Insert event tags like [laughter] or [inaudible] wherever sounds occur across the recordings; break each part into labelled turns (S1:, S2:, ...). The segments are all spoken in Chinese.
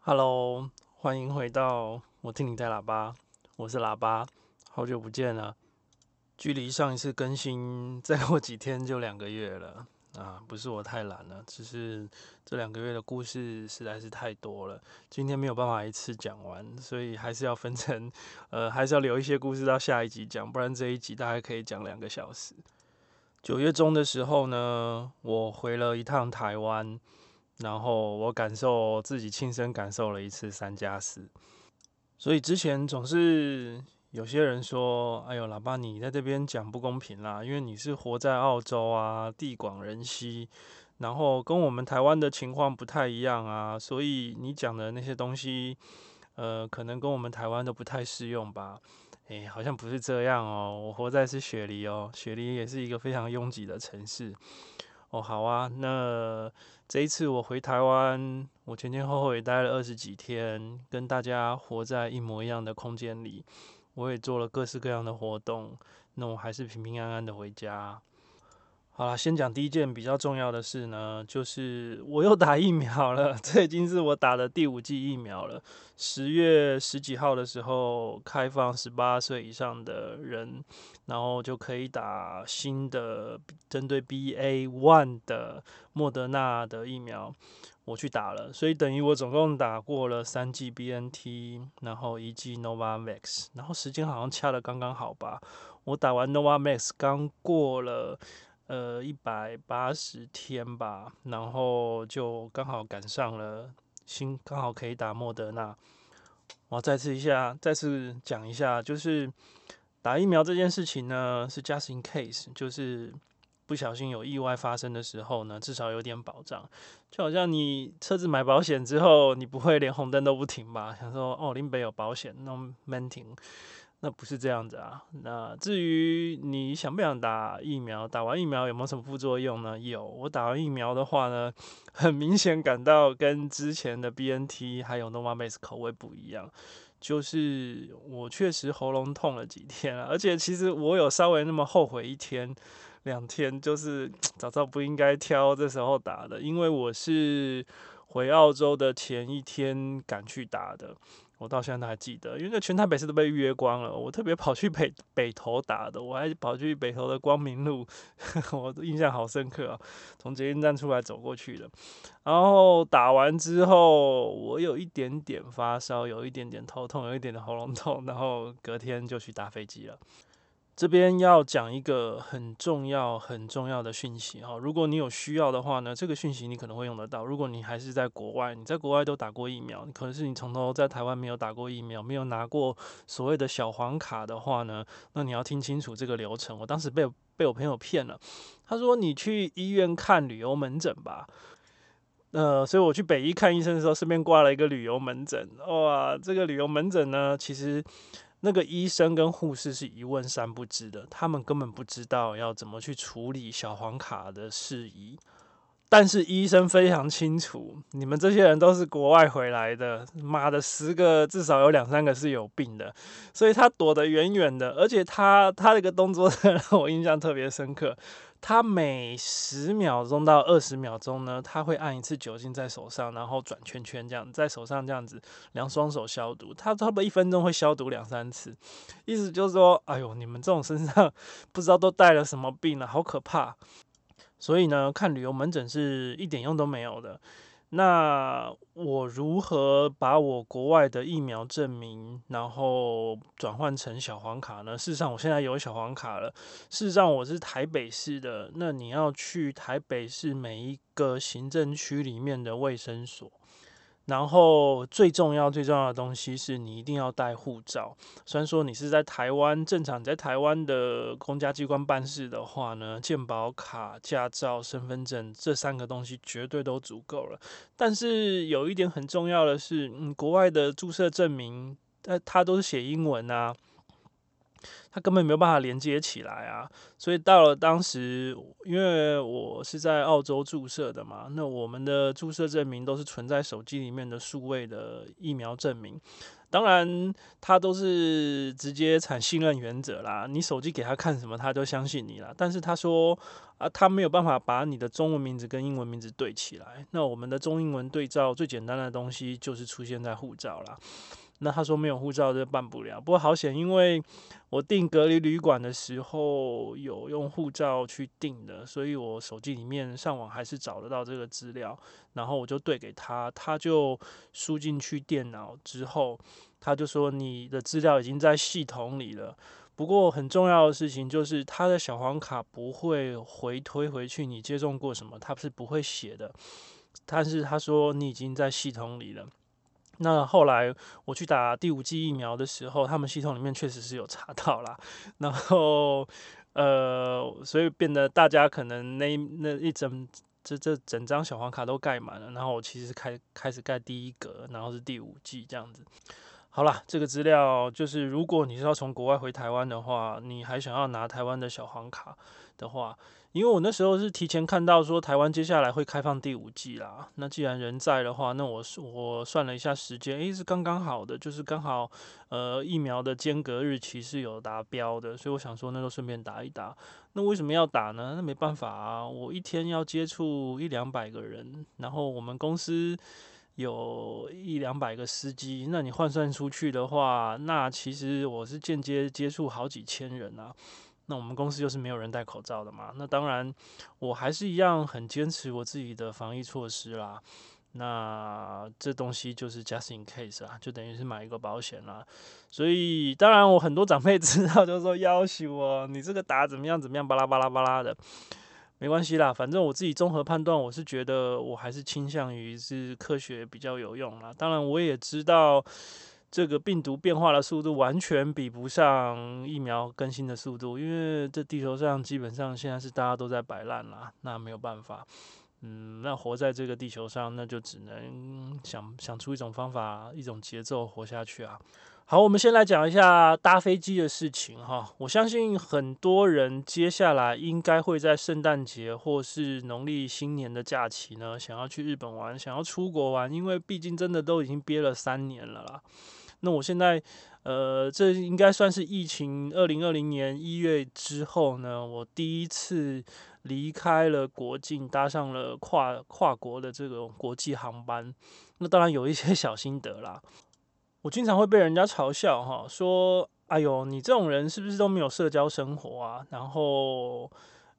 S1: Hello，欢迎回到我听你带喇叭，我是喇叭，好久不见了。距离上一次更新再过几天就两个月了啊！不是我太懒了，只是这两个月的故事实在是太多了，今天没有办法一次讲完，所以还是要分成，呃，还是要留一些故事到下一集讲，不然这一集大概可以讲两个小时。九月中的时候呢，我回了一趟台湾。然后我感受自己亲身感受了一次三加四，所以之前总是有些人说：“哎呦，喇叭你在这边讲不公平啦，因为你是活在澳洲啊，地广人稀，然后跟我们台湾的情况不太一样啊，所以你讲的那些东西，呃，可能跟我们台湾都不太适用吧？”哎，好像不是这样哦，我活在是雪梨哦，雪梨也是一个非常拥挤的城市。哦，好啊，那这一次我回台湾，我前前后后也待了二十几天，跟大家活在一模一样的空间里，我也做了各式各样的活动，那我还是平平安安的回家。好了，先讲第一件比较重要的事呢，就是我又打疫苗了，[laughs] 这已经是我打的第五剂疫苗了。十月十几号的时候开放十八岁以上的人，然后就可以打新的针对 BA one 的莫德纳的疫苗，我去打了，所以等于我总共打过了三剂 BNT，然后一剂 Novavax，然后时间好像掐得刚刚好吧。我打完 Novavax 刚过了。呃，一百八十天吧，然后就刚好赶上了新，刚好可以打莫德纳。我再次一下，再次讲一下，就是打疫苗这件事情呢，是 just in case，就是不小心有意外发生的时候呢，至少有点保障。就好像你车子买保险之后，你不会连红灯都不停吧？想说哦，林北有保险，那免停。那不是这样子啊。那至于你想不想打疫苗，打完疫苗有没有什么副作用呢？有，我打完疫苗的话呢，[laughs] 很明显感到跟之前的 BNT 还有 Novavax 口味不一样，就是我确实喉咙痛了几天啊，而且其实我有稍微那么后悔一天两天，就是早知道不应该挑这时候打的，因为我是回澳洲的前一天赶去打的。我到现在都还记得，因为那全台北市都被预约光了。我特别跑去北北投打的，我还跑去北投的光明路，[laughs] 我印象好深刻啊。从捷运站出来走过去的，然后打完之后，我有一点点发烧，有一点点头痛，有一点点喉咙痛，然后隔天就去搭飞机了。这边要讲一个很重要、很重要的讯息哈，如果你有需要的话呢，这个讯息你可能会用得到。如果你还是在国外，你在国外都打过疫苗，可能是你从头在台湾没有打过疫苗，没有拿过所谓的小黄卡的话呢，那你要听清楚这个流程。我当时被被我朋友骗了，他说你去医院看旅游门诊吧，呃，所以我去北医看医生的时候，顺便挂了一个旅游门诊。哇，这个旅游门诊呢，其实。那个医生跟护士是一问三不知的，他们根本不知道要怎么去处理小黄卡的事宜。但是医生非常清楚，你们这些人都是国外回来的，妈的，十个至少有两三个是有病的，所以他躲得远远的。而且他他那个动作让我印象特别深刻。他每十秒钟到二十秒钟呢，他会按一次酒精在手上，然后转圈圈这样，在手上这样子两双手消毒。他差不多一分钟会消毒两三次，意思就是说，哎呦，你们这种身上不知道都带了什么病了，好可怕。所以呢，看旅游门诊是一点用都没有的。那我如何把我国外的疫苗证明，然后转换成小黄卡呢？事实上，我现在有小黄卡了。事实上，我是台北市的。那你要去台北市每一个行政区里面的卫生所。然后最重要、最重要的东西是你一定要带护照。虽然说你是在台湾，正常在台湾的公家机关办事的话呢，健保卡、驾照、身份证这三个东西绝对都足够了。但是有一点很重要的是，嗯，国外的注册证明，它它都是写英文啊。他根本没有办法连接起来啊，所以到了当时，因为我是在澳洲注射的嘛，那我们的注射证明都是存在手机里面的数位的疫苗证明。当然，他都是直接产信任原则啦。你手机给他看什么，他都相信你啦。但是他说啊，他没有办法把你的中文名字跟英文名字对起来。那我们的中英文对照最简单的东西就是出现在护照啦。那他说没有护照就办不了，不过好险，因为我订隔离旅馆的时候有用护照去订的，所以我手机里面上网还是找得到这个资料，然后我就对给他，他就输进去电脑之后，他就说你的资料已经在系统里了。不过很重要的事情就是他的小黄卡不会回推回去你接种过什么，他是不会写的，但是他说你已经在系统里了。那后来我去打第五剂疫苗的时候，他们系统里面确实是有查到啦。然后呃，所以变得大家可能那那一整这这整张小黄卡都盖满了，然后我其实开开始盖第一格，然后是第五剂这样子。好啦，这个资料就是如果你是要从国外回台湾的话，你还想要拿台湾的小黄卡的话。因为我那时候是提前看到说台湾接下来会开放第五季啦，那既然人在的话，那我我算了一下时间，诶，是刚刚好的，就是刚好呃疫苗的间隔日期是有达标的，所以我想说那就顺便打一打。那为什么要打呢？那没办法啊，我一天要接触一两百个人，然后我们公司有一两百个司机，那你换算出去的话，那其实我是间接接触好几千人啊。那我们公司又是没有人戴口罩的嘛？那当然，我还是一样很坚持我自己的防疫措施啦。那这东西就是 just in case 啊，就等于是买一个保险啦。所以当然，我很多长辈 [laughs] 知道，就是说要挟我，你这个打怎么样怎么样，巴拉巴拉巴拉的，没关系啦。反正我自己综合判断，我是觉得我还是倾向于是科学比较有用啦。当然，我也知道。这个病毒变化的速度完全比不上疫苗更新的速度，因为这地球上基本上现在是大家都在摆烂啦，那没有办法，嗯，那活在这个地球上，那就只能想想出一种方法，一种节奏活下去啊。好，我们先来讲一下搭飞机的事情哈。我相信很多人接下来应该会在圣诞节或是农历新年的假期呢，想要去日本玩，想要出国玩，因为毕竟真的都已经憋了三年了啦。那我现在，呃，这应该算是疫情二零二零年一月之后呢，我第一次离开了国境，搭上了跨跨国的这个国际航班。那当然有一些 [laughs] 小心得啦。我经常会被人家嘲笑哈，说：“哎呦，你这种人是不是都没有社交生活啊？然后，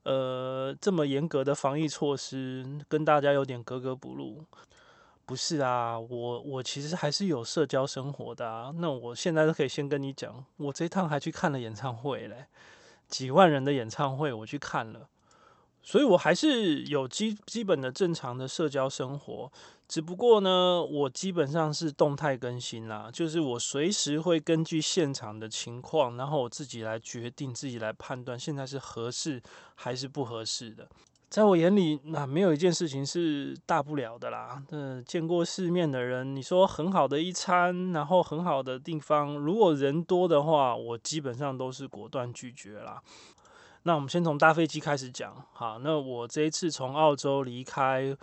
S1: 呃，这么严格的防疫措施，跟大家有点格格不入。”不是啊，我我其实还是有社交生活的啊。那我现在都可以先跟你讲，我这趟还去看了演唱会嘞，几万人的演唱会我去看了，所以我还是有基基本的正常的社交生活。只不过呢，我基本上是动态更新啦，就是我随时会根据现场的情况，然后我自己来决定，自己来判断现在是合适还是不合适的。在我眼里，那没有一件事情是大不了的啦。嗯，见过世面的人，你说很好的一餐，然后很好的地方，如果人多的话，我基本上都是果断拒绝啦。那我们先从搭飞机开始讲。好，那我这一次从澳洲离开。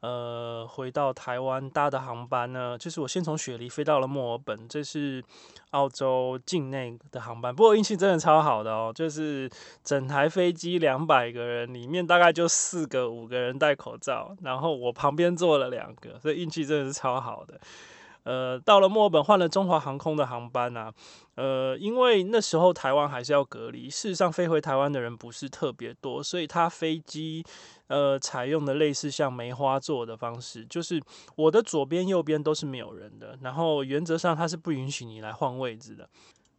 S1: 呃，回到台湾搭的航班呢，就是我先从雪梨飞到了墨尔本，这是澳洲境内的航班。不过运气真的超好的哦，就是整台飞机两百个人里面大概就四个五个人戴口罩，然后我旁边坐了两个，所以运气真的是超好的。呃，到了墨尔本换了中华航空的航班啊，呃，因为那时候台湾还是要隔离，事实上飞回台湾的人不是特别多，所以他飞机呃采用的类似像梅花座的方式，就是我的左边右边都是没有人的，然后原则上他是不允许你来换位置的，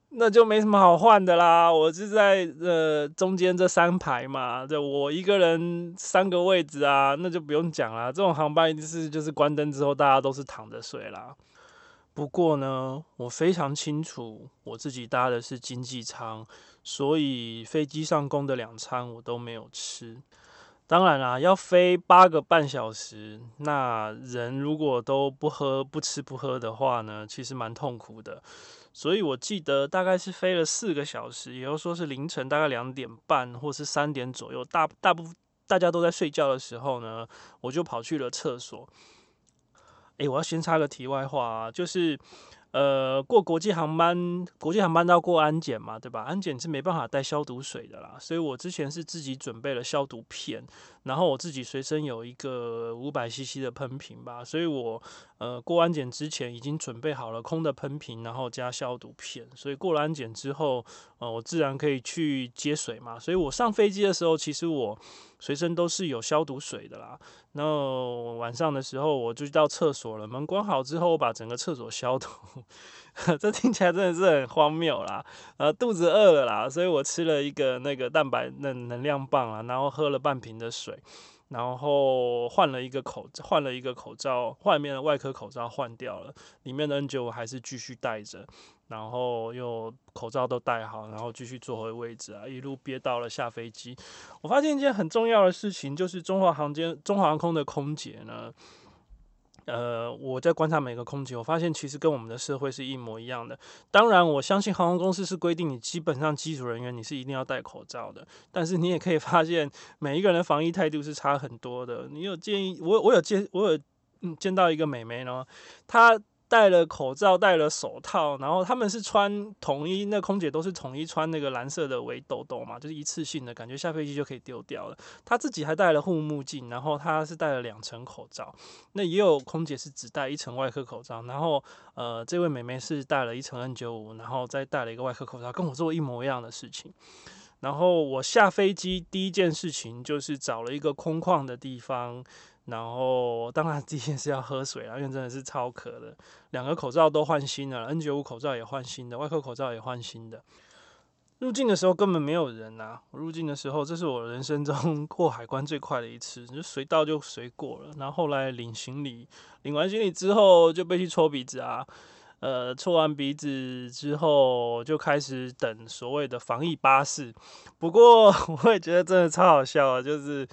S1: 那就没什么好换的啦，我是在呃中间这三排嘛，就我一个人三个位置啊，那就不用讲啦，这种航班一定是就是关灯之后大家都是躺着睡啦。不过呢，我非常清楚，我自己搭的是经济舱，所以飞机上供的两餐我都没有吃。当然啦，要飞八个半小时，那人如果都不喝、不吃、不喝的话呢，其实蛮痛苦的。所以我记得大概是飞了四个小时，也就说是凌晨大概两点半或是三点左右，大大部分大家都在睡觉的时候呢，我就跑去了厕所。诶，我要先插个题外话啊，就是，呃，过国际航班，国际航班都要过安检嘛，对吧？安检是没办法带消毒水的啦，所以我之前是自己准备了消毒片，然后我自己随身有一个五百 CC 的喷瓶吧，所以我呃过安检之前已经准备好了空的喷瓶，然后加消毒片，所以过了安检之后，呃，我自然可以去接水嘛，所以我上飞机的时候，其实我随身都是有消毒水的啦。然后晚上的时候，我就到厕所了，门关好之后，我把整个厕所消毒。[laughs] 这听起来真的是很荒谬啦！呃，肚子饿了啦，所以我吃了一个那个蛋白能能量棒啊，然后喝了半瓶的水，然后换了一个口换了一个口罩，外面的外科口罩换掉了，里面的 N95 还是继续戴着。然后又口罩都戴好，然后继续坐回位置啊，一路憋到了下飞机。我发现一件很重要的事情，就是中华航间、中华航空的空姐呢，呃，我在观察每个空姐，我发现其实跟我们的社会是一模一样的。当然，我相信航空公司是规定你基本上机组人员你是一定要戴口罩的，但是你也可以发现每一个人的防疫态度是差很多的。你有建议，我我有见我有嗯见到一个美眉呢，她。戴了口罩，戴了手套，然后他们是穿统一，那空姐都是统一穿那个蓝色的围兜兜嘛，就是一次性的，感觉下飞机就可以丢掉了。她自己还戴了护目镜，然后她是戴了两层口罩。那也有空姐是只戴一层外科口罩，然后呃，这位美眉是戴了一层 N95，然后再戴了一个外科口罩，跟我做一模一样的事情。然后我下飞机第一件事情就是找了一个空旷的地方。然后，当然第一件事要喝水啊，因为真的是超渴的。两个口罩都换新了，N95 口罩也换新的，外科口罩也换新的。入境的时候根本没有人啊！我入境的时候，这是我人生中 [laughs] 过海关最快的一次，就随到就随过了。然后后来领行李，领完行李之后就被去戳鼻子啊。呃，戳完鼻子之后就开始等所谓的防疫巴士。不过 [laughs] 我也觉得真的超好笑啊，就是。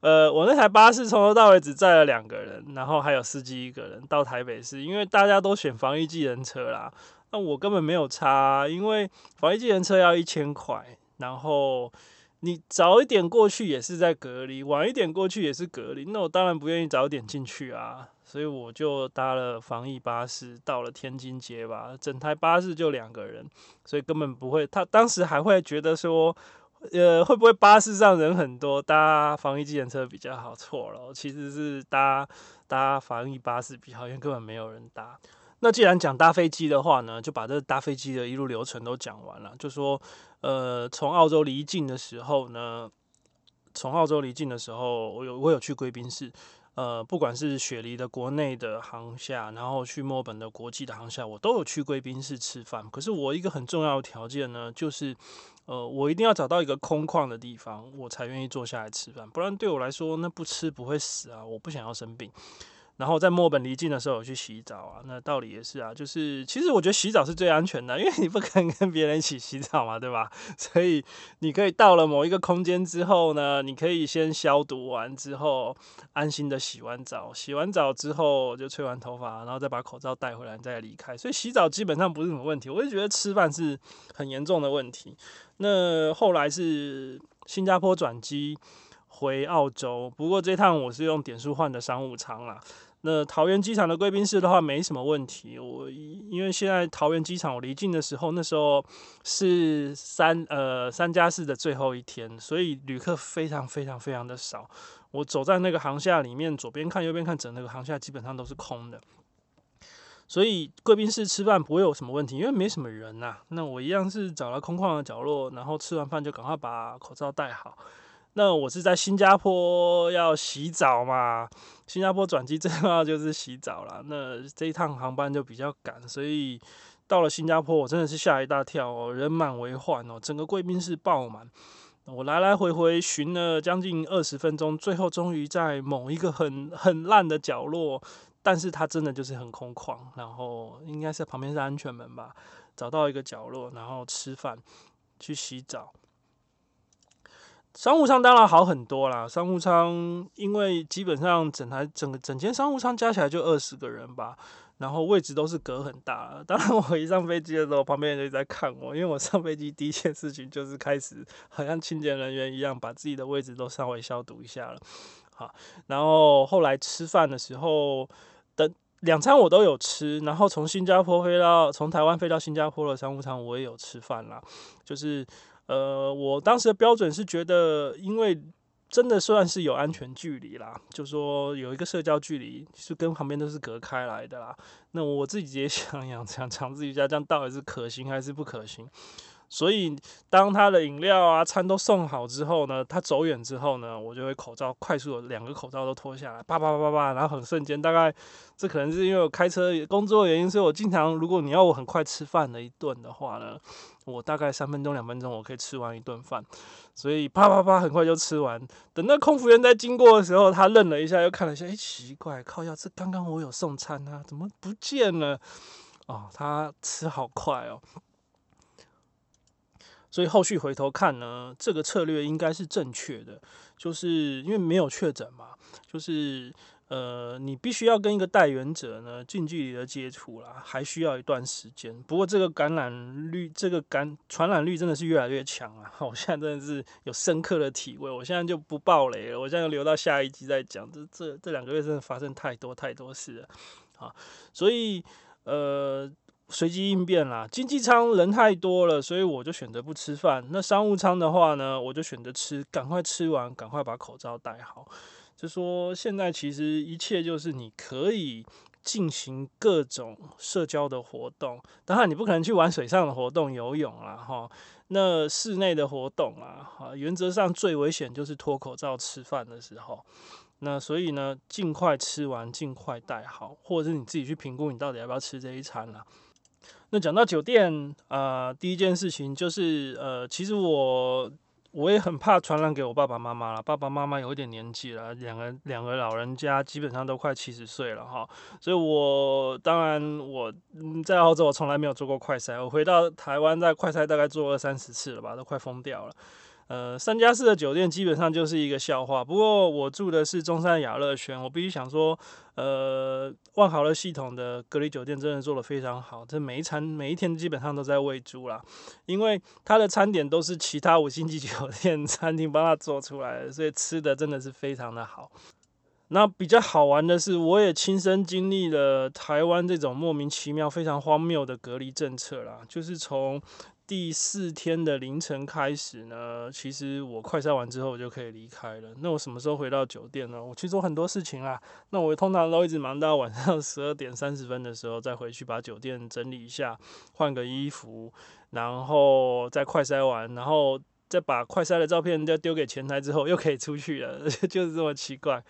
S1: 呃，我那台巴士从头到尾只载了两个人，然后还有司机一个人到台北市，因为大家都选防疫计程车啦，那我根本没有差，因为防疫计程车要一千块，然后你早一点过去也是在隔离，晚一点过去也是隔离，那我当然不愿意早点进去啊，所以我就搭了防疫巴士到了天津街吧，整台巴士就两个人，所以根本不会，他当时还会觉得说。呃，会不会巴士上人很多，搭防疫纪念车比较好？错了，其实是搭搭防疫巴士比较好，因为根本没有人搭。那既然讲搭飞机的话呢，就把这搭飞机的一路流程都讲完了。就说，呃，从澳洲离境的时候呢，从澳洲离境的时候，我有我有去贵宾室。呃，不管是雪梨的国内的航厦，然后去墨本的国际的航厦，我都有去贵宾室吃饭。可是我一个很重要的条件呢，就是。呃，我一定要找到一个空旷的地方，我才愿意坐下来吃饭，不然对我来说，那不吃不会死啊，我不想要生病。然后在墨本离境的时候，有去洗澡啊，那道理也是啊，就是其实我觉得洗澡是最安全的，因为你不可能跟别人一起洗澡嘛，对吧？[laughs] 所以你可以到了某一个空间之后呢，你可以先消毒完之后，安心的洗完澡，洗完澡之后就吹完头发，然后再把口罩戴回来再离开。所以洗澡基本上不是什么问题，我就觉得吃饭是很严重的问题。那后来是新加坡转机回澳洲，不过这趟我是用点数换的商务舱啦。那桃园机场的贵宾室的话没什么问题，我因为现在桃园机场我离境的时候，那时候是三呃三加四的最后一天，所以旅客非常非常非常的少。我走在那个航厦里面，左边看右边看，整那个航厦基本上都是空的，所以贵宾室吃饭不会有什么问题，因为没什么人呐、那我一样是找了空旷的角落，然后吃完饭就赶快把口罩戴好。那我是在新加坡要洗澡嘛，新加坡转机最重要就是洗澡啦。那这一趟航班就比较赶，所以到了新加坡我真的是吓一大跳哦，人满为患哦，整个贵宾室爆满。我来来回回寻了将近二十分钟，最后终于在某一个很很烂的角落，但是它真的就是很空旷，然后应该是旁边是安全门吧，找到一个角落，然后吃饭，去洗澡。商务舱当然好很多啦，商务舱因为基本上整台整个整间商务舱加起来就二十个人吧，然后位置都是隔很大。当然我一上飞机的时候，旁边人就在看我，因为我上飞机第一件事情就是开始好像清洁人员一样，把自己的位置都稍微消毒一下了。好，然后后来吃饭的时候，等两餐我都有吃，然后从新加坡飞到从台湾飞到新加坡的商务舱我也有吃饭啦。就是呃，我当时的标准是觉得，因为真的算是有安全距离啦，就说有一个社交距离是跟旁边都是隔开来的啦。那我自己也想 [laughs] 想想尝试一下，这样到底是可行还是不可行？所以，当他的饮料啊、餐都送好之后呢，他走远之后呢，我就会口罩快速的两个口罩都脱下来，叭叭叭叭叭，然后很瞬间，大概这可能是因为我开车工作的原因，所以我经常，如果你要我很快吃饭的一顿的话呢，我大概三分钟、两分钟我可以吃完一顿饭，所以啪啪啪很快就吃完。等那空服员在经过的时候，他愣了一下，又看了一下，哎，奇怪，靠腰，这刚刚我有送餐啊，怎么不见了？哦，他吃好快哦。所以后续回头看呢，这个策略应该是正确的，就是因为没有确诊嘛，就是呃，你必须要跟一个带源者呢近距离的接触啦，还需要一段时间。不过这个感染率，这个感传染率真的是越来越强啊！[laughs] 我现在真的是有深刻的体会，我现在就不爆雷了，我现在留到下一集再讲。这这这两个月真的发生太多太多事了啊！所以呃。随机应变啦，经济舱人太多了，所以我就选择不吃饭。那商务舱的话呢，我就选择吃，赶快吃完，赶快把口罩戴好。就说现在其实一切就是你可以进行各种社交的活动，当然你不可能去玩水上的活动，游泳啦哈。那室内的活动啊，哈，原则上最危险就是脱口罩吃饭的时候。那所以呢，尽快吃完，尽快戴好，或者是你自己去评估你到底要不要吃这一餐啦。那讲到酒店啊、呃，第一件事情就是呃，其实我我也很怕传染给我爸爸妈妈了。爸爸妈妈有一点年纪了，两个两个老人家基本上都快七十岁了哈。所以我当然我在澳洲我从来没有做过快筛，我回到台湾在快筛大概做二三十次了吧，都快疯掉了。呃，三加四的酒店基本上就是一个笑话。不过我住的是中山雅乐轩，我必须想说，呃，万豪的系统的隔离酒店真的做得非常好。这每一餐每一天基本上都在喂猪啦，因为它的餐点都是其他五星级酒店餐厅帮他做出来的，所以吃的真的是非常的好。那比较好玩的是，我也亲身经历了台湾这种莫名其妙、非常荒谬的隔离政策啦，就是从。第四天的凌晨开始呢，其实我快筛完之后我就可以离开了。那我什么时候回到酒店呢？我去做很多事情啦。那我通常都一直忙到晚上十二点三十分的时候再回去把酒店整理一下，换个衣服，然后再快筛完，然后再把快筛的照片再丢给前台之后又可以出去了，[laughs] 就是这么奇怪。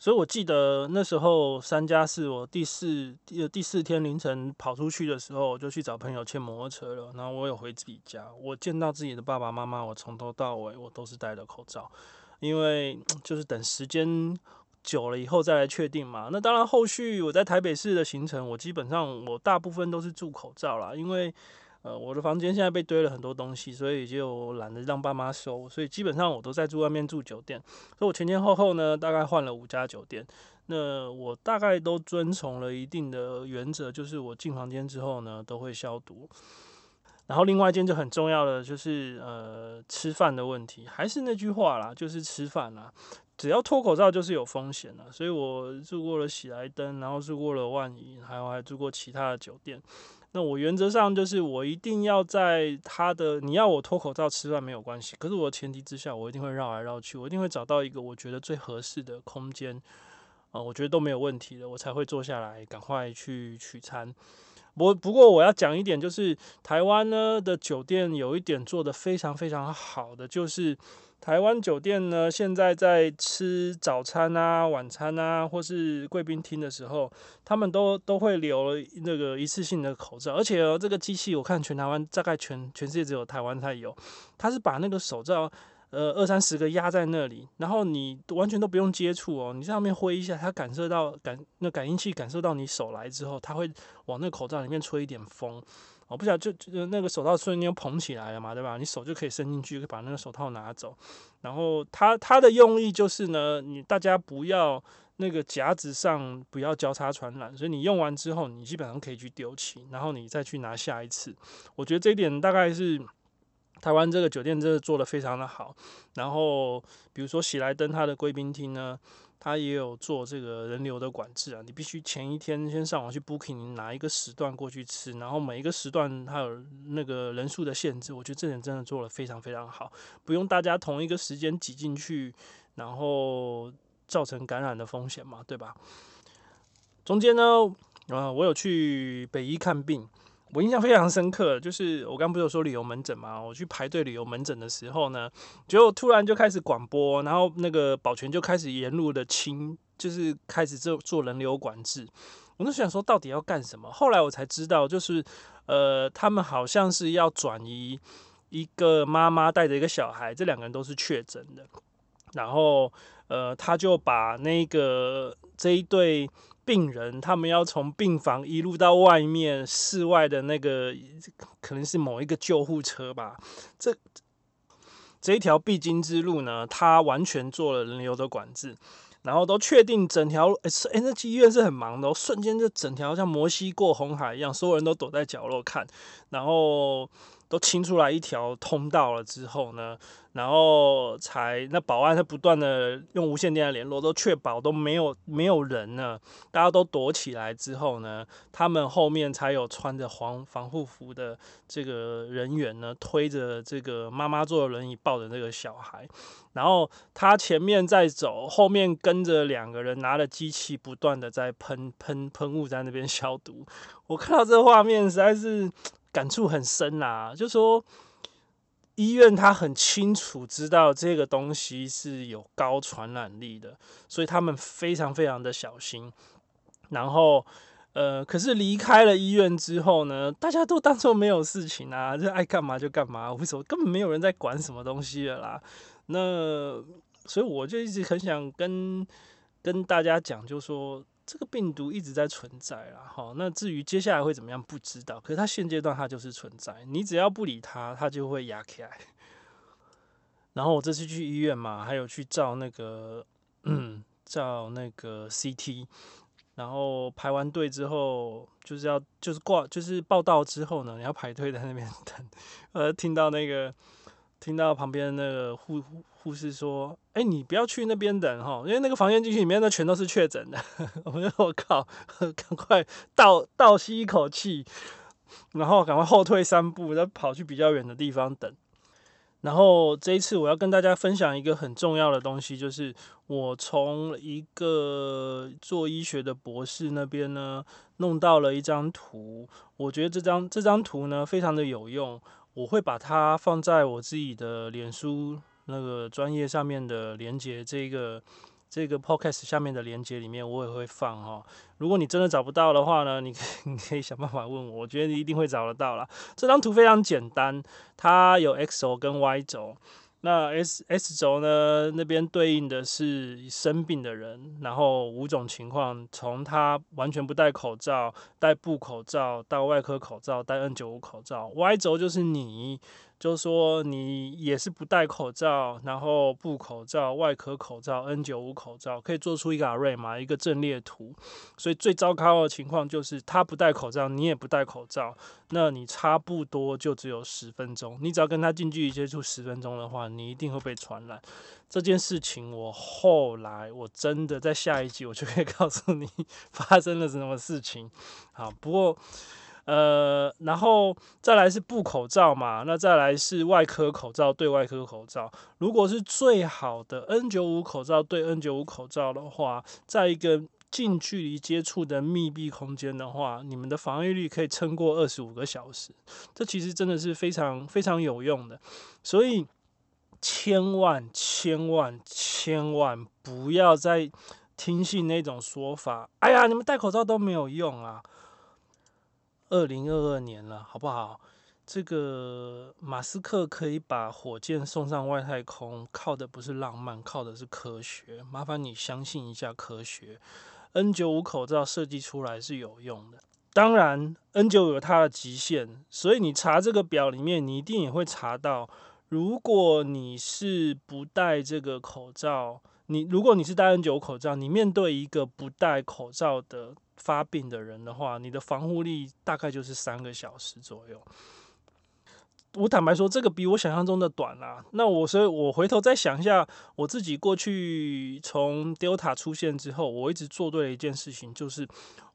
S1: 所以我记得那时候三加四，我第四第第四天凌晨跑出去的时候，我就去找朋友牵摩托车了。然后我有回自己家，我见到自己的爸爸妈妈，我从头到尾我都是戴着口罩，因为就是等时间久了以后再来确定嘛。那当然后续我在台北市的行程，我基本上我大部分都是住口罩啦，因为。呃，我的房间现在被堆了很多东西，所以就懒得让爸妈收，所以基本上我都在住外面住酒店。所以我前前后后呢，大概换了五家酒店。那我大概都遵从了一定的原则，就是我进房间之后呢，都会消毒。然后另外一件就很重要的就是呃吃饭的问题，还是那句话啦，就是吃饭啦，只要脱口罩就是有风险啦。所以我住过了喜来登，然后住过了万怡，还有还住过其他的酒店。那我原则上就是我一定要在他的，你要我脱口罩吃饭没有关系，可是我的前提之下，我一定会绕来绕去，我一定会找到一个我觉得最合适的空间，啊、呃，我觉得都没有问题的，我才会坐下来赶快去取餐。不不过我要讲一点，就是台湾呢的酒店有一点做得非常非常好的，就是。台湾酒店呢，现在在吃早餐啊、晚餐啊，或是贵宾厅的时候，他们都都会留那个一次性的口罩，而且哦，这个机器我看全台湾大概全全世界只有台湾才有，它是把那个手罩呃二三十个压在那里，然后你完全都不用接触哦，你在上面挥一下，它感受到感那感应器感受到你手来之后，它会往那个口罩里面吹一点风。我不晓得，就就那个手套瞬间捧起来了嘛，对吧？你手就可以伸进去，把那个手套拿走。然后它它的用意就是呢，你大家不要那个夹子上不要交叉传染，所以你用完之后，你基本上可以去丢弃，然后你再去拿下一次。我觉得这一点大概是台湾这个酒店真的做的非常的好。然后比如说喜来登它的贵宾厅呢。它也有做这个人流的管制啊，你必须前一天先上网去 booking，你哪一个时段过去吃，然后每一个时段它有那个人数的限制，我觉得这点真的做的非常非常好，不用大家同一个时间挤进去，然后造成感染的风险嘛，对吧？中间呢，呃，我有去北医看病。我印象非常深刻，就是我刚不是有说旅游门诊嘛，我去排队旅游门诊的时候呢，就突然就开始广播，然后那个保全就开始沿路的清，就是开始做做人流管制。我就想说，到底要干什么？后来我才知道，就是呃，他们好像是要转移一个妈妈带着一个小孩，这两个人都是确诊的，然后呃，他就把那个这一对。病人他们要从病房一路到外面室外的那个，可能是某一个救护车吧。这这一条必经之路呢，他完全做了人流的管制，然后都确定整条哎，那医院是很忙的哦，瞬间就整条像摩西过红海一样，所有人都躲在角落看，然后。都清出来一条通道了之后呢，然后才那保安他不断的用无线电来联络，都确保都没有没有人呢，大家都躲起来之后呢，他们后面才有穿着防防护服的这个人员呢，推着这个妈妈坐的轮椅抱着那个小孩，然后他前面在走，后面跟着两个人拿着机器不断的在喷喷喷雾在那边消毒，我看到这画面实在是。感触很深呐、啊，就说医院他很清楚知道这个东西是有高传染力的，所以他们非常非常的小心。然后，呃，可是离开了医院之后呢，大家都当做没有事情啊，就爱干嘛就干嘛，为什么根本没有人在管什么东西了啦？那所以我就一直很想跟跟大家讲，就说。这个病毒一直在存在啦，哈，那至于接下来会怎么样，不知道。可是它现阶段它就是存在，你只要不理它，它就会压起来。然后我这次去医院嘛，还有去照那个，嗯，照那个 CT，然后排完队之后，就是要就是挂就是报到之后呢，你要排队在那边等，[laughs] 呃，听到那个。听到旁边那个护护士说：“哎、你不要去那边等哈，因为那个房间进去里面那全都是确诊的。[laughs] ”我说：“我靠，赶快倒倒吸一口气，然后赶快后退三步，再跑去比较远的地方等。”然后这一次我要跟大家分享一个很重要的东西，就是我从一个做医学的博士那边呢弄到了一张图，我觉得这张这张图呢非常的有用。我会把它放在我自己的脸书那个专业上面的连接，这个这个 podcast 下面的连接里面我也会放哈。如果你真的找不到的话呢，你可以 [laughs] 你可以想办法问我，我觉得你一定会找得到啦。这张图非常简单，它有 X 轴跟 Y 轴。那 S S 轴呢？那边对应的是生病的人，然后五种情况，从他完全不戴口罩、戴布口罩到外科口罩、戴 N 九五口罩。Y 轴就是你。就是说，你也是不戴口罩，然后布口罩、外科口罩、N 九五口罩，可以做出一个 array 嘛，一个阵列图。所以最糟糕的情况就是他不戴口罩，你也不戴口罩，那你差不多就只有十分钟。你只要跟他近距离接触十分钟的话，你一定会被传染。这件事情我后来我真的在下一集我就可以告诉你 [laughs] 发生了什么事情。好，不过。呃，然后再来是布口罩嘛，那再来是外科口罩对外科口罩。如果是最好的 N95 口罩对 N95 口罩的话，在一个近距离接触的密闭空间的话，你们的防御力可以撑过二十五个小时。这其实真的是非常非常有用的，所以千万千万千万不要再听信那种说法。哎呀，你们戴口罩都没有用啊！二零二二年了，好不好？这个马斯克可以把火箭送上外太空，靠的不是浪漫，靠的是科学。麻烦你相信一下科学。N 九五口罩设计出来是有用的，当然 N 九五有它的极限，所以你查这个表里面，你一定也会查到，如果你是不戴这个口罩，你如果你是戴 N 九五口罩，你面对一个不戴口罩的。发病的人的话，你的防护力大概就是三个小时左右。我坦白说，这个比我想象中的短啦。那我所以，我回头再想一下，我自己过去从 Delta 出现之后，我一直做对了一件事情，就是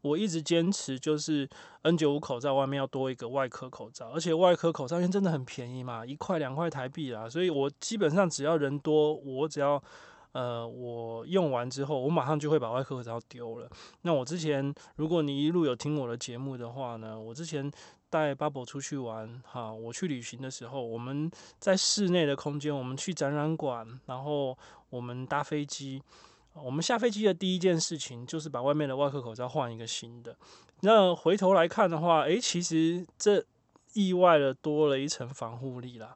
S1: 我一直坚持，就是 N95 口罩外面要多一个外科口罩，而且外科口罩因为真的很便宜嘛，一块两块台币啦，所以我基本上只要人多，我只要呃我用完之后，我马上就会把外科口罩丢了。那我之前，如果你一路有听我的节目的话呢，我之前。带 Bubble 出去玩，哈，我去旅行的时候，我们在室内的空间，我们去展览馆，然后我们搭飞机，我们下飞机的第一件事情就是把外面的外科口罩换一个新的。那回头来看的话，诶，其实这意外的多了一层防护力啦。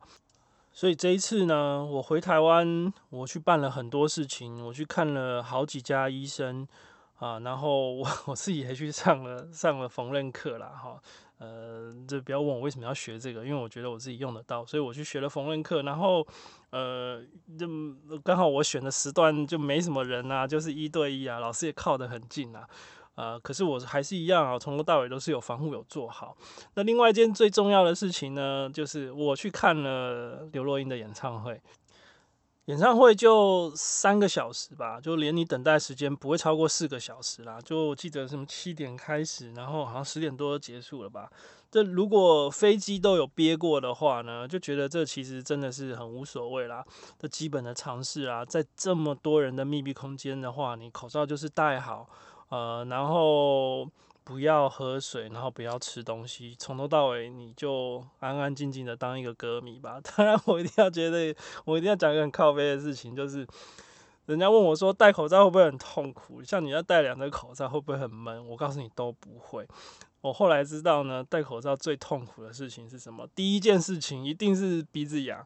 S1: 所以这一次呢，我回台湾，我去办了很多事情，我去看了好几家医生啊，然后我我自己还去上了上了缝纫课啦，哈。呃，就不要问我为什么要学这个，因为我觉得我自己用得到，所以我去学了缝纫课。然后，呃，就刚好我选的时段就没什么人啊，就是一对一啊，老师也靠得很近啊。呃，可是我还是一样啊，从头到尾都是有防护有做好。那另外一件最重要的事情呢，就是我去看了刘若英的演唱会。演唱会就三个小时吧，就连你等待时间不会超过四个小时啦。就我记得什么七点开始，然后好像十点多结束了吧。这如果飞机都有憋过的话呢，就觉得这其实真的是很无所谓啦。这基本的常识啊，在这么多人的密闭空间的话，你口罩就是戴好，呃，然后。不要喝水，然后不要吃东西，从头到尾你就安安静静的当一个歌迷吧。[laughs] 当然，我一定要觉得，我一定要讲一个很靠背的事情，就是人家问我说戴口罩会不会很痛苦？像你要戴两个口罩会不会很闷？我告诉你都不会。我后来知道呢，戴口罩最痛苦的事情是什么？第一件事情一定是鼻子痒。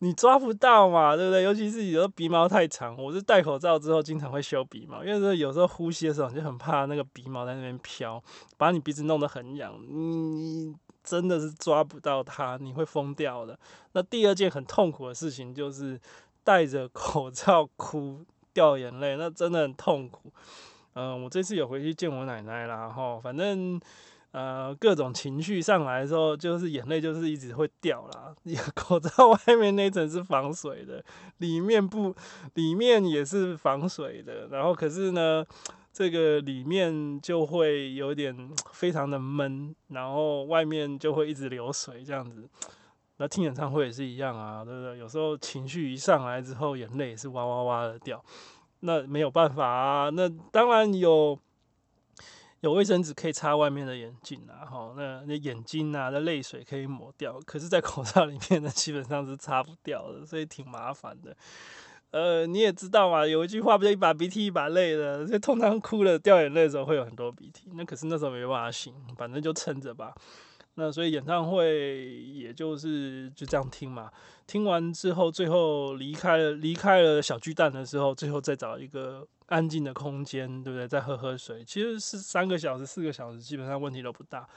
S1: 你抓不到嘛，对不对？尤其是有时候鼻毛太长，我是戴口罩之后经常会修鼻毛，因为有时候呼吸的时候你就很怕那个鼻毛在那边飘，把你鼻子弄得很痒，你真的是抓不到它，你会疯掉的。那第二件很痛苦的事情就是戴着口罩哭掉眼泪，那真的很痛苦。嗯，我这次有回去见我奶奶啦，哈，反正。呃，各种情绪上来的时候，就是眼泪就是一直会掉啦。[laughs] 口罩外面那层是防水的，里面不，里面也是防水的。然后可是呢，这个里面就会有点非常的闷，然后外面就会一直流水这样子。那听演唱会也是一样啊，对不对？有时候情绪一上来之后，眼泪也是哇哇哇的掉。那没有办法啊，那当然有。有卫生纸可以擦外面的眼镜啊，哈，那那眼睛啊的泪水可以抹掉，可是，在口罩里面呢，基本上是擦不掉的，所以挺麻烦的。呃，你也知道嘛，有一句话不就一把鼻涕一把泪的，所以通常哭了掉眼泪的时候会有很多鼻涕，那可是那时候没办法醒，反正就撑着吧。那所以演唱会也就是就这样听嘛，听完之后，最后离开了离开了小巨蛋的时候，最后再找一个安静的空间，对不对？再喝喝水，其实是三个小时、四个小时，基本上问题都不大。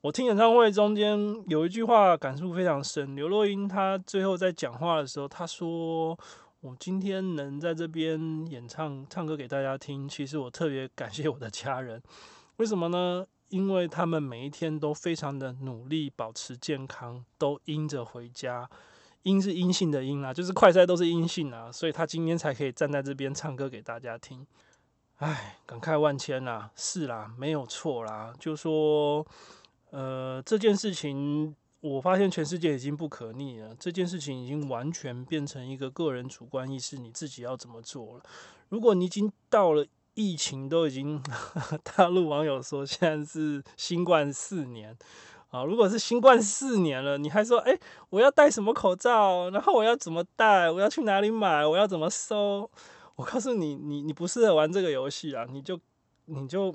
S1: 我听演唱会中间有一句话感触非常深，刘若英她最后在讲话的时候，她说：“我今天能在这边演唱唱歌给大家听，其实我特别感谢我的家人，为什么呢？”因为他们每一天都非常的努力，保持健康，都阴着回家。阴是阴性的阴啊，就是快筛都是阴性啊，所以他今天才可以站在这边唱歌给大家听。唉，感慨万千啦，是啦，没有错啦。就说，呃，这件事情，我发现全世界已经不可逆了。这件事情已经完全变成一个个人主观意识，你自己要怎么做了。如果你已经到了。疫情都已经，[laughs] 大陆网友说现在是新冠四年啊。如果是新冠四年了，你还说哎，我要戴什么口罩？然后我要怎么戴？我要去哪里买？我要怎么搜？我告诉你，你你不适合玩这个游戏啊！你就你就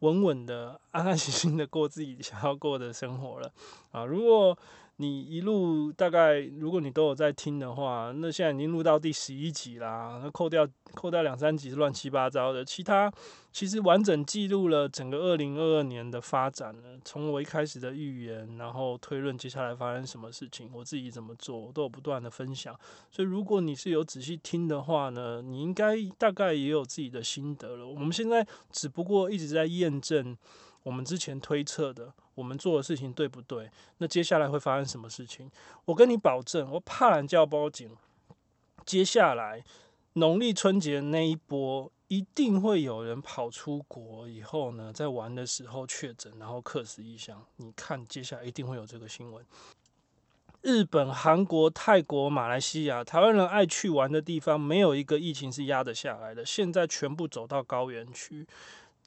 S1: 稳稳的、安安心心的过自己想要过的生活了啊！如果你一路大概，如果你都有在听的话，那现在已经录到第十一集啦。那扣掉扣掉两三集是乱七八糟的，其他其实完整记录了整个二零二二年的发展呢。从我一开始的预言，然后推论接下来发生什么事情，我自己怎么做，我都有不断的分享。所以如果你是有仔细听的话呢，你应该大概也有自己的心得了。我们现在只不过一直在验证我们之前推测的。我们做的事情对不对？那接下来会发生什么事情？我跟你保证，我怕懒叫报警。接下来农历春节那一波，一定会有人跑出国以后呢，在玩的时候确诊，然后客死异乡。你看，接下来一定会有这个新闻。日本、韩国、泰国、马来西亚，台湾人爱去玩的地方，没有一个疫情是压得下来的。现在全部走到高原区。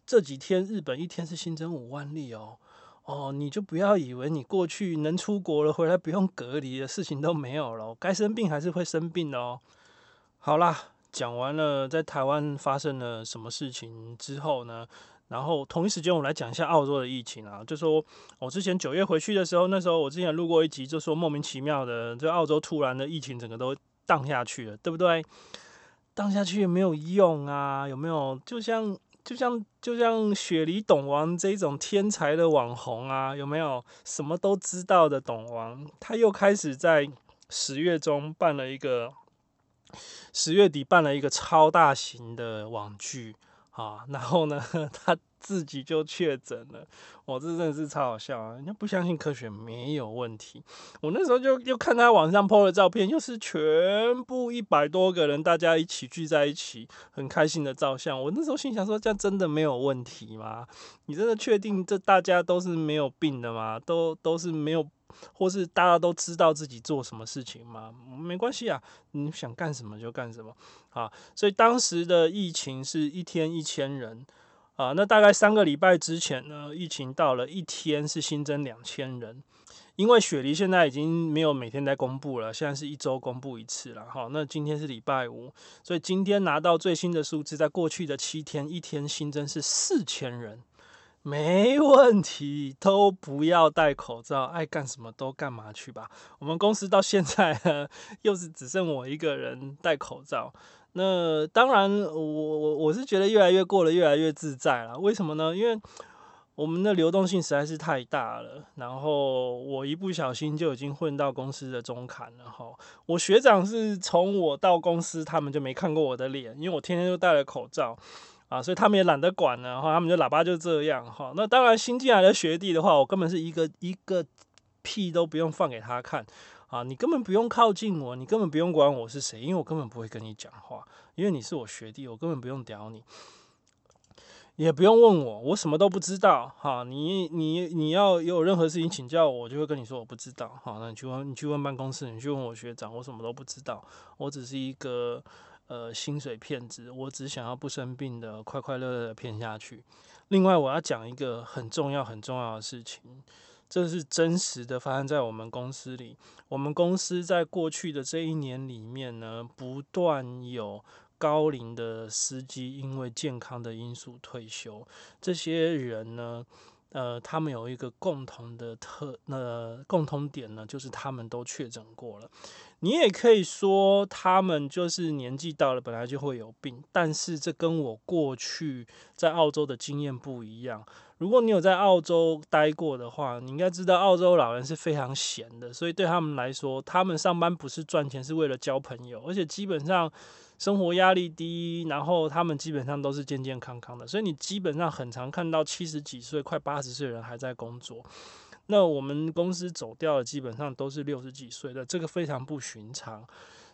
S1: 这几天日本一天是新增五万例哦，哦，你就不要以为你过去能出国了，回来不用隔离的事情都没有了。该生病还是会生病的哦。好啦，讲完了在台湾发生了什么事情之后呢？然后同一时间，我们来讲一下澳洲的疫情啊。就说我之前九月回去的时候，那时候我之前录过一集，就说莫名其妙的，就澳洲突然的疫情整个都荡下去了，对不对？荡下去也没有用啊，有没有？就像就像就像雪梨懂王这种天才的网红啊，有没有？什么都知道的懂王，他又开始在十月中办了一个，十月底办了一个超大型的网剧。啊，然后呢，[laughs] 他自己就确诊了，我这真的是超好笑啊！人家不相信科学没有问题，我那时候就又看他网上 PO 的照片，又是全部一百多个人，大家一起聚在一起，很开心的照相。我那时候心想说，这样真的没有问题吗？你真的确定这大家都是没有病的吗？都都是没有。或是大家都知道自己做什么事情吗？没关系啊，你想干什么就干什么啊。所以当时的疫情是一天一千人啊。那大概三个礼拜之前呢，疫情到了一天是新增两千人。因为雪梨现在已经没有每天在公布了，现在是一周公布一次了。好，那今天是礼拜五，所以今天拿到最新的数字，在过去的七天，一天新增是四千人。没问题，都不要戴口罩，爱干什么都干嘛去吧。我们公司到现在呢，又是只剩我一个人戴口罩。那当然我，我我是觉得越来越过得越来越自在了。为什么呢？因为我们的流动性实在是太大了。然后我一不小心就已经混到公司的中坎了哈。我学长是从我到公司，他们就没看过我的脸，因为我天天都戴了口罩。啊，所以他们也懒得管了哈，他们就喇叭就这样哈。那当然，新进来的学弟的话，我根本是一个一个屁都不用放给他看啊，你根本不用靠近我，你根本不用管我是谁，因为我根本不会跟你讲话，因为你是我学弟，我根本不用屌你，也不用问我，我什么都不知道哈。你你你要有任何事情请教我，我就会跟你说我不知道哈。那你去问你去问办公室，你去问我学长，我什么都不知道，我只是一个。呃，薪水骗子，我只想要不生病的，快快乐乐的骗下去。另外，我要讲一个很重要、很重要的事情，这是真实的发生在我们公司里。我们公司在过去的这一年里面呢，不断有高龄的司机因为健康的因素退休。这些人呢，呃，他们有一个共同的特，呃，共同点呢，就是他们都确诊过了。你也可以说，他们就是年纪到了，本来就会有病。但是这跟我过去在澳洲的经验不一样。如果你有在澳洲待过的话，你应该知道澳洲老人是非常闲的，所以对他们来说，他们上班不是赚钱，是为了交朋友，而且基本上生活压力低，然后他们基本上都是健健康康的。所以你基本上很常看到七十几岁、快八十岁的人还在工作。那我们公司走掉的基本上都是六十几岁的，这个非常不寻常。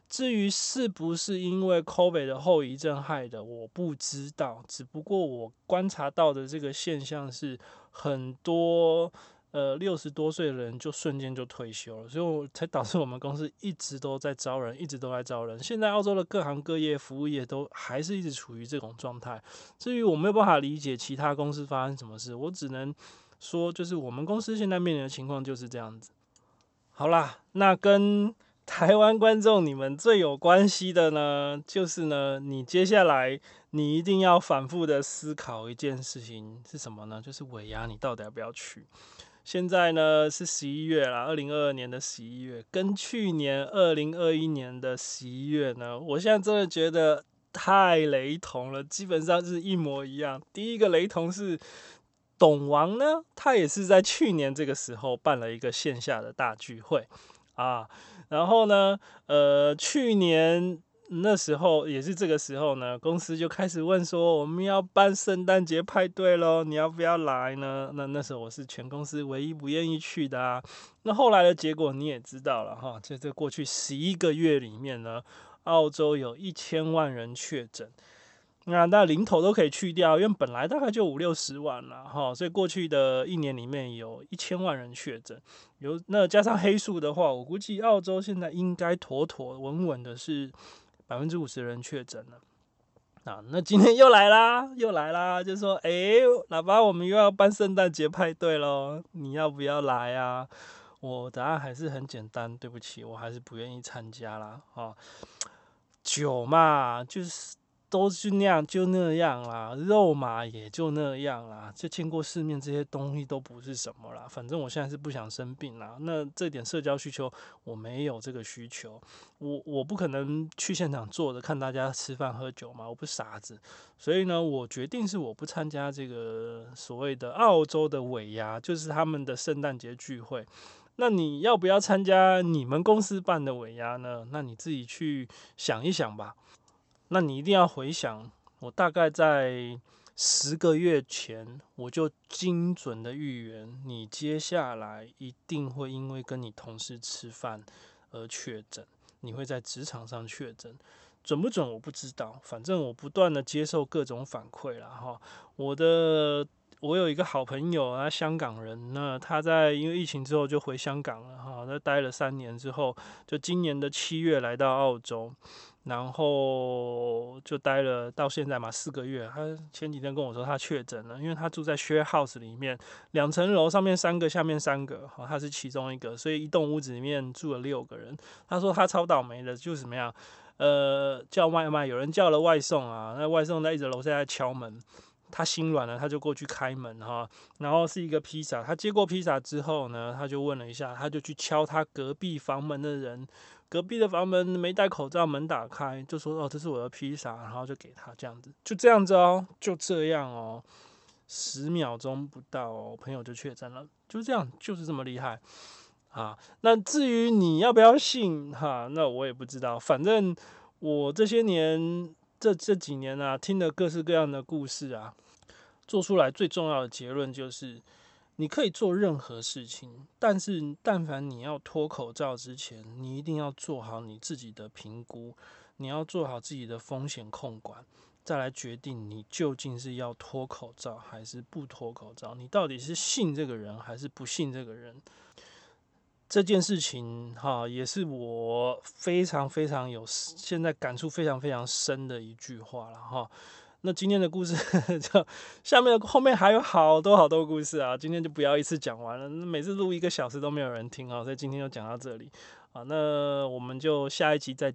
S1: 至于是不是因为 COVID 的后遗症害的，我不知道。只不过我观察到的这个现象是，很多呃六十多岁的人就瞬间就退休了，所以我才导致我们公司一直都在招人，一直都在招人。现在澳洲的各行各业服务业都还是一直处于这种状态。至于我没有办法理解其他公司发生什么事，我只能。说就是我们公司现在面临的情况就是这样子。好啦，那跟 [laughs] 台湾观众你们最有关系的呢，就是呢，你接下来你一定要反复的思考一件事情是什么呢？就是尾牙你到底要不要去？现在呢是十一月啦，二零二二年的十一月，跟去年二零二一年的十一月呢，我现在真的觉得太雷同了，基本上是一模一样。第一个雷同是。董王呢，他也是在去年这个时候办了一个线下的大聚会啊，然后呢，呃，去年那时候也是这个时候呢，公司就开始问说，我们要办圣诞节派对喽，你要不要来呢？那那时候我是全公司唯一不愿意去的啊。那后来的结果你也知道了哈，在这过去十一个月里面呢，澳洲有一千万人确诊。那那零头都可以去掉，因为本来大概就五六十万了哈，所以过去的一年里面有一千万人确诊，有那加上黑数的话，我估计澳洲现在应该妥妥稳稳的是百分之五十人确诊了。啊，那今天又来啦，又来啦，就说哎，老爸，我们又要办圣诞节派对喽，你要不要来啊？我答案还是很简单，对不起，我还是不愿意参加啦。哈，酒嘛，就是。都是那样，就那样啦，肉嘛也就那样啦，就见过世面，这些东西都不是什么啦。反正我现在是不想生病啦，那这点社交需求我没有这个需求，我我不可能去现场坐着看大家吃饭喝酒嘛，我不傻子。所以呢，我决定是我不参加这个所谓的澳洲的尾牙，就是他们的圣诞节聚会。那你要不要参加你们公司办的尾牙呢？那你自己去想一想吧。那你一定要回想，我大概在十个月前，我就精准的预言，你接下来一定会因为跟你同事吃饭而确诊，你会在职场上确诊，准不准我不知道，反正我不断的接受各种反馈了哈，我的。我有一个好朋友啊，香港人，那他在因为疫情之后就回香港了哈，他待了三年之后，就今年的七月来到澳洲，然后就待了到现在嘛四个月。他前几天跟我说他确诊了，因为他住在 share house 里面，两层楼，上面三个，下面三个，哈，他是其中一个，所以一栋屋子里面住了六个人。他说他超倒霉的，就是怎么样，呃，叫外卖，有人叫了外送啊，那外送在一直楼下在敲门。他心软了，他就过去开门哈，然后是一个披萨。他接过披萨之后呢，他就问了一下，他就去敲他隔壁房门的人，隔壁的房门没戴口罩，门打开，就说：“哦，这是我的披萨。”然后就给他这样子，就这样子哦，就这样哦，十秒钟不到，朋友就确诊了，就这样，就是这么厉害啊。那至于你要不要信哈，那我也不知道，反正我这些年。这这几年啊，听了各式各样的故事啊，做出来最重要的结论就是，你可以做任何事情，但是但凡你要脱口罩之前，你一定要做好你自己的评估，你要做好自己的风险控管，再来决定你究竟是要脱口罩还是不脱口罩，你到底是信这个人还是不信这个人。这件事情哈，也是我非常非常有现在感触非常非常深的一句话了哈。那今天的故事 [laughs] 就下面的后面还有好多好多故事啊，今天就不要一次讲完了，每次录一个小时都没有人听啊，所以今天就讲到这里啊。那我们就下一集再。